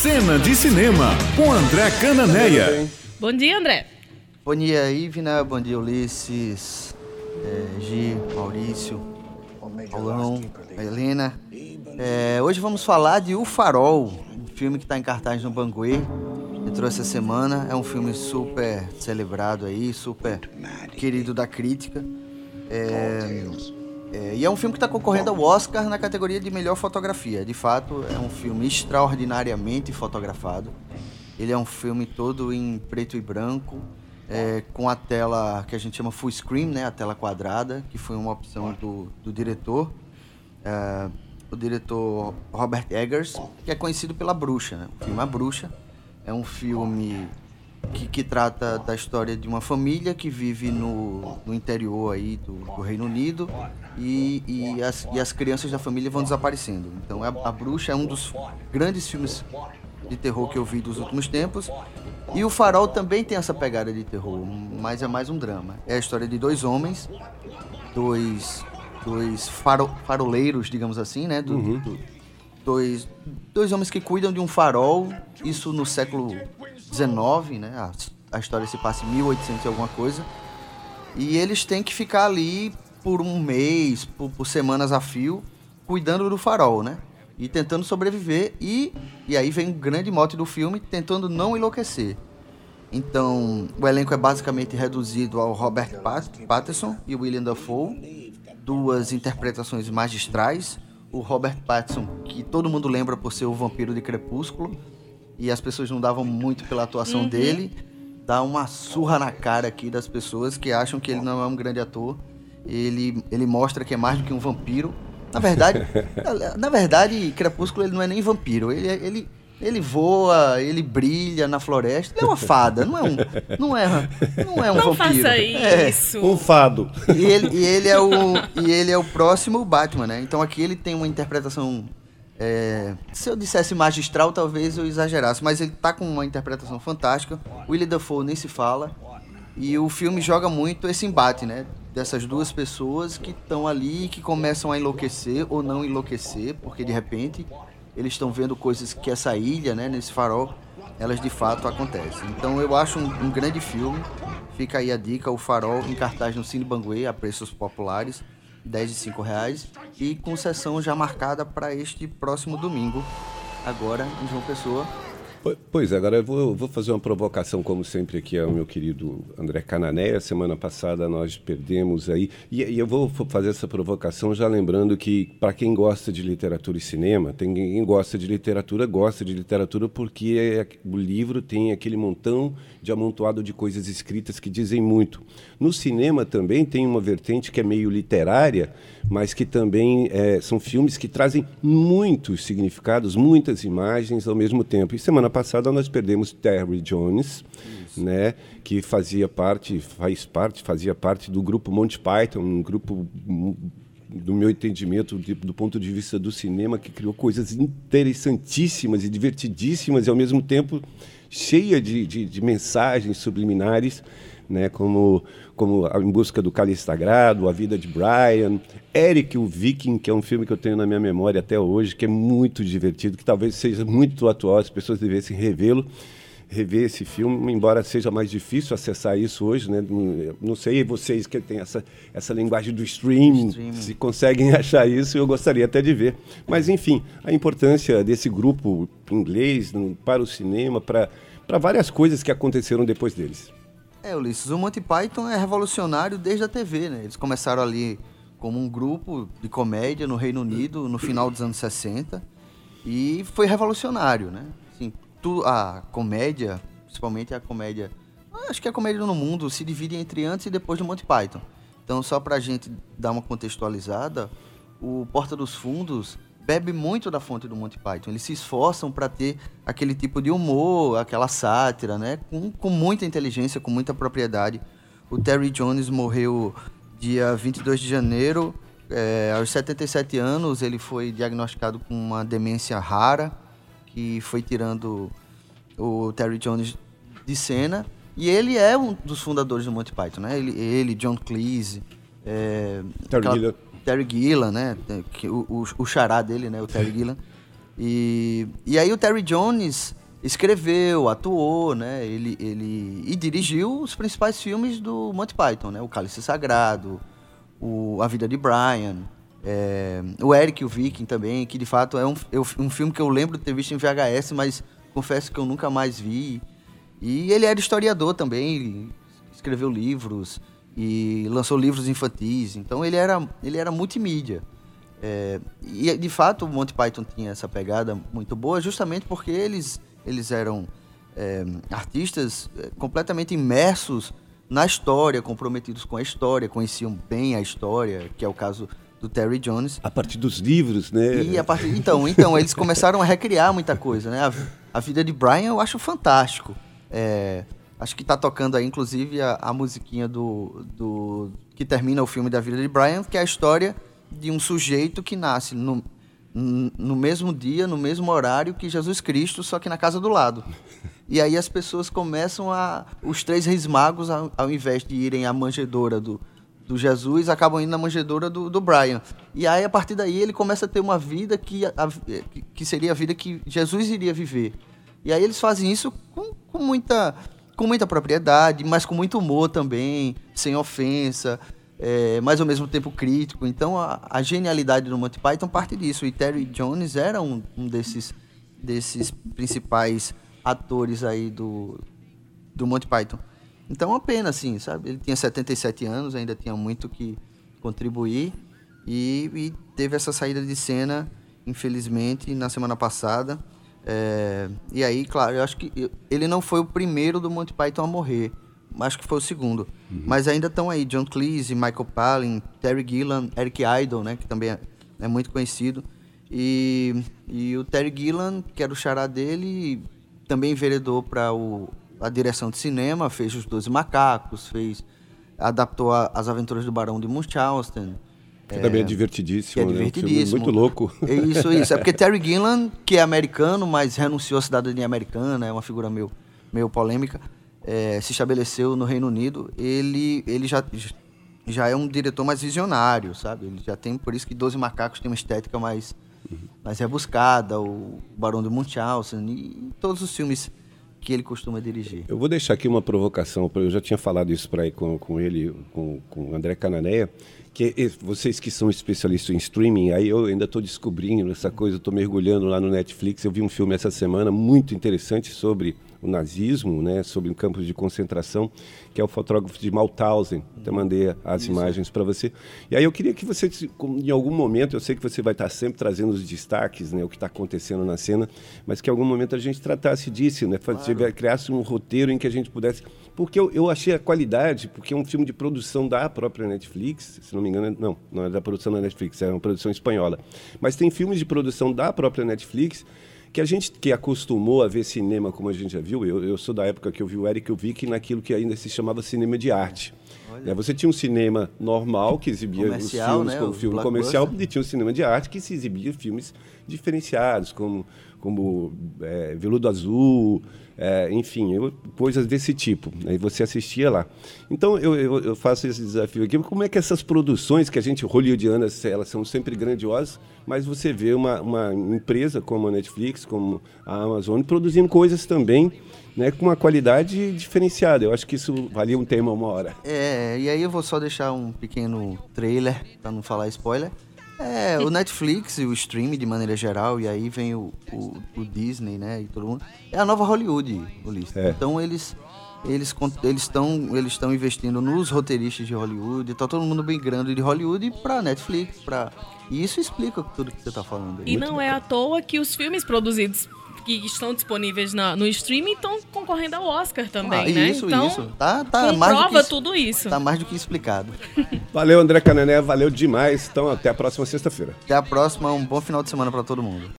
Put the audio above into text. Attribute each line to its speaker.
Speaker 1: Cena de Cinema, com André Cananeia.
Speaker 2: Bom dia, André.
Speaker 3: Bom dia, Ivna. Bom dia, Ulisses, é, Gi, Maurício, Paulão, Helena. É, hoje vamos falar de O Farol, um filme que está em cartaz no Banguê. Entrou essa semana. É um filme super celebrado aí, super querido da crítica. É, é, e é um filme que está concorrendo ao Oscar na categoria de melhor fotografia. De fato, é um filme extraordinariamente fotografado. Ele é um filme todo em preto e branco, é, com a tela que a gente chama full screen, né, a tela quadrada, que foi uma opção do, do diretor, é, o diretor Robert Eggers, que é conhecido pela Bruxa. Né? O filme A Bruxa é um filme que, que, trata da história de uma família que vive no, no interior aí do, do Reino Unido e, e, as, e as crianças da família vão desaparecendo. Então a, a Bruxa é um dos grandes filmes de terror que eu vi dos últimos tempos. E o Farol também tem essa pegada de terror, mas é mais um drama. É a história de dois homens, dois, dois faro, faroleiros, digamos assim, né? Do, uhum. do, dois, dois homens que cuidam de um farol, isso no século XIX, né? A, a história se passa em 1800 e alguma coisa. E eles têm que ficar ali por um mês, por, por semanas a fio, cuidando do farol, né? E tentando sobreviver. E, e aí vem o grande mote do filme, tentando não enlouquecer. Então, o elenco é basicamente reduzido ao Robert Pat Pattinson e William Dafoe, duas interpretações magistrais. O Robert Pattinson, que todo mundo lembra por ser o vampiro de Crepúsculo, e as pessoas não davam muito pela atuação uhum. dele, dá uma surra na cara aqui das pessoas que acham que ele não é um grande ator. Ele, ele mostra que é mais do que um vampiro. Na verdade, na verdade, Crepúsculo ele não é nem vampiro. Ele, ele, ele voa, ele brilha na floresta. Ele é uma fada, não é um, não é, não é um
Speaker 2: não
Speaker 3: vampiro.
Speaker 2: Faça
Speaker 3: é.
Speaker 2: isso.
Speaker 4: Um fado.
Speaker 3: E ele, e ele é o e ele é o próximo Batman, né? Então aqui ele tem uma interpretação é, se eu dissesse magistral, talvez eu exagerasse, mas ele tá com uma interpretação fantástica. Willie Dafoe nem se fala. E o filme joga muito esse embate, né? Dessas duas pessoas que estão ali e que começam a enlouquecer ou não enlouquecer, porque de repente eles estão vendo coisas que essa ilha, né, nesse farol, elas de fato acontecem. Então eu acho um, um grande filme. Fica aí a dica, o farol em cartaz no Cine Banguê, a preços populares. 10 e 5 reais e com sessão já marcada para este próximo domingo, agora em João Pessoa.
Speaker 4: Pois é, agora eu vou, vou, fazer uma provocação, como sempre, aqui ao meu querido André Canané. Semana passada nós perdemos aí. E, e eu vou fazer essa provocação já lembrando que, para quem gosta de literatura e cinema, tem quem gosta de literatura, gosta de literatura porque é, o livro tem aquele montão de amontoado de coisas escritas que dizem muito. No cinema também tem uma vertente que é meio literária, mas que também é, são filmes que trazem muitos significados, muitas imagens ao mesmo tempo. E semana passada nós perdemos Terry Jones, né, que fazia parte, faz parte, fazia parte do grupo Monty Python, um grupo do meu entendimento, de, do ponto de vista do cinema, que criou coisas interessantíssimas e divertidíssimas e ao mesmo tempo cheia de, de, de mensagens subliminares né, como, como Em Busca do Cálice Sagrado, A Vida de Brian, Eric o Viking, que é um filme que eu tenho na minha memória até hoje, que é muito divertido, que talvez seja muito atual, as pessoas devessem revê-lo, rever esse filme, embora seja mais difícil acessar isso hoje, né? Não sei vocês que têm essa, essa linguagem do streaming, streaming, se conseguem achar isso, eu gostaria até de ver. Mas, enfim, a importância desse grupo inglês para o cinema, para, para várias coisas que aconteceram depois deles.
Speaker 3: É, Ulisses, o Monty Python é revolucionário desde a TV, né? Eles começaram ali como um grupo de comédia no Reino Unido no final dos anos 60 e foi revolucionário, né? Tu, a comédia, principalmente a comédia, acho que a comédia no mundo se divide entre antes e depois do Monty Python. Então, só pra gente dar uma contextualizada, o Porta dos Fundos bebe muito da fonte do Monty Python. Eles se esforçam para ter aquele tipo de humor, aquela sátira, né? Com, com muita inteligência, com muita propriedade. O Terry Jones morreu dia 22 de janeiro, é, aos 77 anos. Ele foi diagnosticado com uma demência rara, que foi tirando o Terry Jones de cena. E ele é um dos fundadores do Monty Python, né? Ele, ele John Cleese, é,
Speaker 4: Terry aquela,
Speaker 3: Terry Gillan, né? Que, o, o, o xará dele, né? O Terry Gillan. E, e aí o Terry Jones escreveu, atuou, né? Ele, ele e dirigiu os principais filmes do Monty Python, né? O Cálice Sagrado, o A Vida de Brian, é, o Eric o Viking também, que de fato é um, um filme que eu lembro de ter visto em VHS, mas confesso que eu nunca mais vi. E ele era historiador também, escreveu livros e lançou livros infantis, então ele era, ele era multimídia. É, e de fato o Monty Python tinha essa pegada muito boa, justamente porque eles, eles eram é, artistas é, completamente imersos na história, comprometidos com a história, conheciam bem a história, que é o caso do Terry Jones.
Speaker 4: A partir dos livros, né?
Speaker 3: E a partir, então, então eles começaram a recriar muita coisa, né? A, a vida de Brian eu acho fantástico. É, acho que está tocando aí, inclusive, a, a musiquinha do, do que termina o filme da vida de Brian, que é a história de um sujeito que nasce no, no mesmo dia, no mesmo horário que Jesus Cristo, só que na casa do lado. E aí as pessoas começam a. Os três reis magos, ao, ao invés de irem à manjedoura do, do Jesus, acabam indo na manjedoura do, do Brian. E aí, a partir daí, ele começa a ter uma vida que, a, que seria a vida que Jesus iria viver. E aí eles fazem isso com, com, muita, com muita propriedade, mas com muito humor também, sem ofensa é, mas ao mesmo tempo crítico. Então a, a, genialidade do Monty Python parte disso. E Terry Jones era um, um desses, desses principais atores aí do, do Monty Python. Então uma pena, assim, sabe? Ele tinha 77 anos, ainda tinha muito que contribuir. E, e teve essa saída de cena, infelizmente, na semana passada. É, e aí, claro, eu acho que ele não foi o primeiro do Monty Python a morrer acho que foi o segundo. Uhum. Mas ainda estão aí John Cleese, Michael Palin, Terry Gillan, Eric Idle, né, que também é, é muito conhecido. E, e o Terry Gillan, que era o xará dele, também enveredou para a direção de cinema, fez Os Doze Macacos, fez adaptou a, As Aventuras do Barão de Munchausen.
Speaker 4: Que é, também é divertidíssimo,
Speaker 3: que é divertidíssimo.
Speaker 4: Né? Um muito louco.
Speaker 3: É isso, isso. É porque Terry Gillan, que é americano, mas renunciou à cidadania americana, é uma figura meio, meio polêmica é, se estabeleceu no Reino Unido, ele, ele já, já é um diretor mais visionário, sabe? Ele já tem, por isso que Doze Macacos tem uma estética mais, uhum. mais rebuscada, o Barão de Munchausen e todos os filmes que ele costuma dirigir.
Speaker 4: Eu vou deixar aqui uma provocação, eu já tinha falado isso para com, com ele, com, com o André Cananeia, que vocês que são especialistas em streaming, aí eu ainda estou descobrindo essa coisa, estou mergulhando lá no Netflix, eu vi um filme essa semana muito interessante sobre o nazismo, né, sobre um campo de concentração, que é o fotógrafo de Mauthausen. Até mandei as Isso. imagens para você. E aí eu queria que você, em algum momento, eu sei que você vai estar sempre trazendo os destaques, né, o que está acontecendo na cena, mas que em algum momento a gente tratasse disso, né, claro. criasse um roteiro em que a gente pudesse. Porque eu, eu achei a qualidade, porque é um filme de produção da própria Netflix, se não me engano, não, não é da produção da Netflix, é uma produção espanhola. Mas tem filmes de produção da própria Netflix que a gente que acostumou a ver cinema como a gente já viu, eu, eu sou da época que eu vi o Eric o Vicky naquilo que ainda se chamava cinema de arte. É, você tinha um cinema normal que exibia comercial, os filmes né? como filme comercial e tinha um cinema de arte que se exibia filmes diferenciados, como, como é, Veludo Azul, é, enfim, eu, coisas desse tipo. Aí né? você assistia lá. Então eu, eu, eu, faço esse desafio aqui. Como é que essas produções que a gente hollywoodianas, elas são sempre grandiosas, mas você vê uma, uma empresa como a Netflix, como a Amazon, produzindo coisas também né, com uma qualidade diferenciada. Eu acho que isso valia um tema uma hora.
Speaker 3: É, e aí eu vou só deixar um pequeno trailer, para não falar spoiler. É, o Netflix e o streaming de maneira geral, e aí vem o, o, o Disney, né, e todo mundo. É a nova Hollywood, Ulisses. É. Então eles eles eles estão eles estão investindo nos roteiristas de Hollywood, tá todo mundo migrando de Hollywood para Netflix, para e isso explica tudo que você está falando.
Speaker 2: Aí. E não é à toa que os filmes produzidos que estão disponíveis na, no streaming estão concorrendo ao Oscar também, ah,
Speaker 3: né?
Speaker 2: Isso,
Speaker 3: então, isso. Tá,
Speaker 2: tá comprova que, tudo isso.
Speaker 3: Tá mais do que explicado.
Speaker 4: Valeu, André Canané, valeu demais. Então, até a próxima sexta-feira.
Speaker 3: Até a próxima, um bom final de semana para todo mundo.